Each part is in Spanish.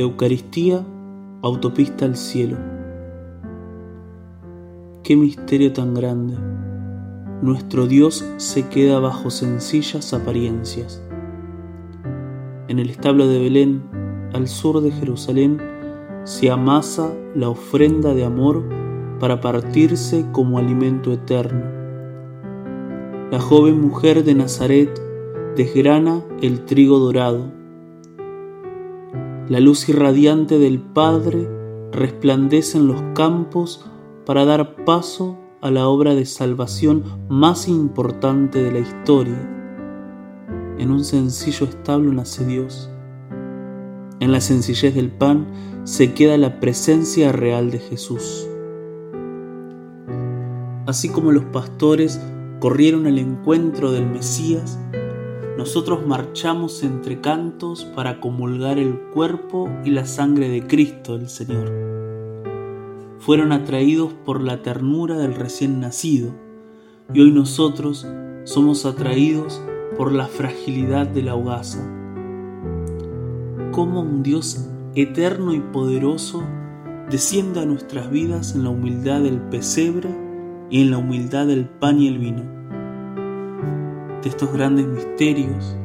Eucaristía, autopista al cielo. Qué misterio tan grande. Nuestro Dios se queda bajo sencillas apariencias. En el establo de Belén, al sur de Jerusalén, se amasa la ofrenda de amor para partirse como alimento eterno. La joven mujer de Nazaret desgrana el trigo dorado. La luz irradiante del Padre resplandece en los campos para dar paso a la obra de salvación más importante de la historia. En un sencillo establo nace Dios. En la sencillez del pan se queda la presencia real de Jesús. Así como los pastores corrieron al encuentro del Mesías, nosotros marchamos entre cantos para comulgar el cuerpo y la sangre de Cristo el Señor. Fueron atraídos por la ternura del recién nacido y hoy nosotros somos atraídos por la fragilidad de la hogaza. Como un Dios eterno y poderoso descienda a nuestras vidas en la humildad del pesebre y en la humildad del pan y el vino. De estos grandes misterios,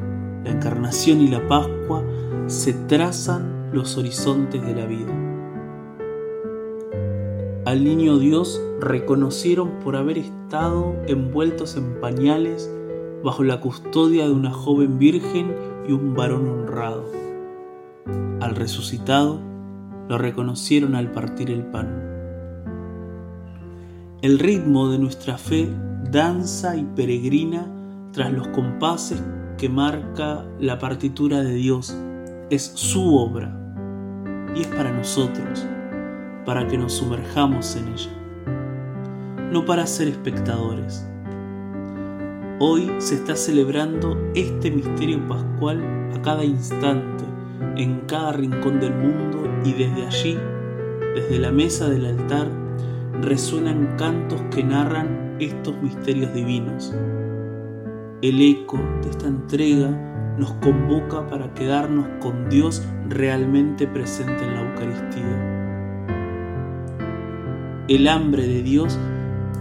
la encarnación y la Pascua, se trazan los horizontes de la vida. Al niño Dios reconocieron por haber estado envueltos en pañales bajo la custodia de una joven virgen y un varón honrado. Al resucitado lo reconocieron al partir el pan. El ritmo de nuestra fe danza y peregrina tras los compases que marca la partitura de Dios. Es su obra y es para nosotros, para que nos sumerjamos en ella, no para ser espectadores. Hoy se está celebrando este misterio pascual a cada instante en cada rincón del mundo y desde allí, desde la mesa del altar, resuenan cantos que narran estos misterios divinos. El eco de esta entrega nos convoca para quedarnos con Dios realmente presente en la Eucaristía. El hambre de Dios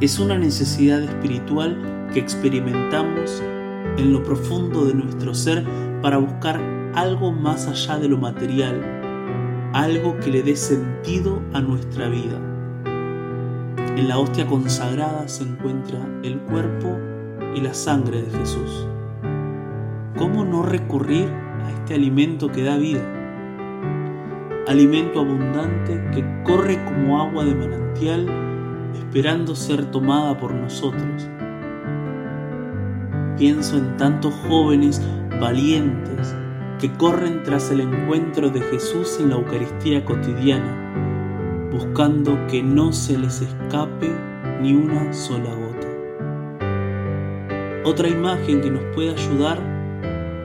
es una necesidad espiritual que experimentamos en lo profundo de nuestro ser para buscar algo más allá de lo material, algo que le dé sentido a nuestra vida. En la hostia consagrada se encuentra el cuerpo y la sangre de Jesús. ¿Cómo no recurrir a este alimento que da vida? Alimento abundante que corre como agua de manantial esperando ser tomada por nosotros. Pienso en tantos jóvenes valientes que corren tras el encuentro de Jesús en la Eucaristía cotidiana, buscando que no se les escape ni una sola gota. Otra imagen que nos puede ayudar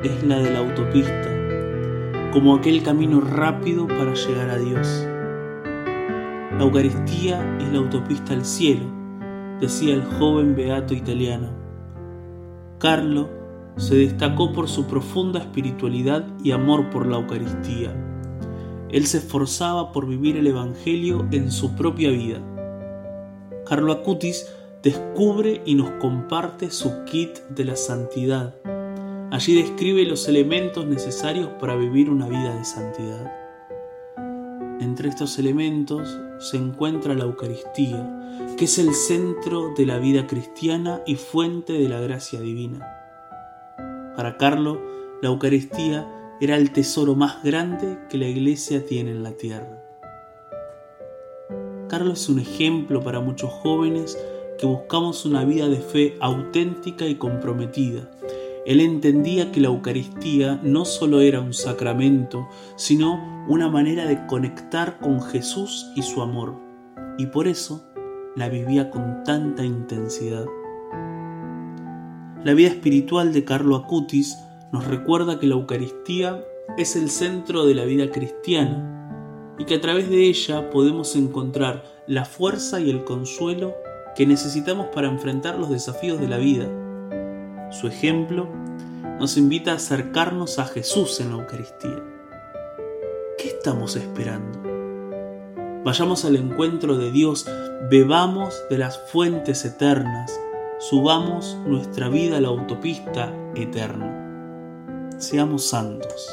es la de la autopista, como aquel camino rápido para llegar a Dios. La Eucaristía es la autopista al cielo, decía el joven beato italiano. Carlo se destacó por su profunda espiritualidad y amor por la Eucaristía. Él se esforzaba por vivir el Evangelio en su propia vida. Carlo Acutis descubre y nos comparte su kit de la santidad. Allí describe los elementos necesarios para vivir una vida de santidad. Entre estos elementos se encuentra la Eucaristía, que es el centro de la vida cristiana y fuente de la gracia divina. Para Carlo, la Eucaristía era el tesoro más grande que la Iglesia tiene en la tierra. Carlos es un ejemplo para muchos jóvenes que buscamos una vida de fe auténtica y comprometida. Él entendía que la Eucaristía no solo era un sacramento, sino una manera de conectar con Jesús y su amor, y por eso la vivía con tanta intensidad. La vida espiritual de Carlo Acutis nos recuerda que la Eucaristía es el centro de la vida cristiana y que a través de ella podemos encontrar la fuerza y el consuelo que necesitamos para enfrentar los desafíos de la vida. Su ejemplo nos invita a acercarnos a Jesús en la Eucaristía. ¿Qué estamos esperando? Vayamos al encuentro de Dios, bebamos de las fuentes eternas, subamos nuestra vida a la autopista eterna. Seamos santos.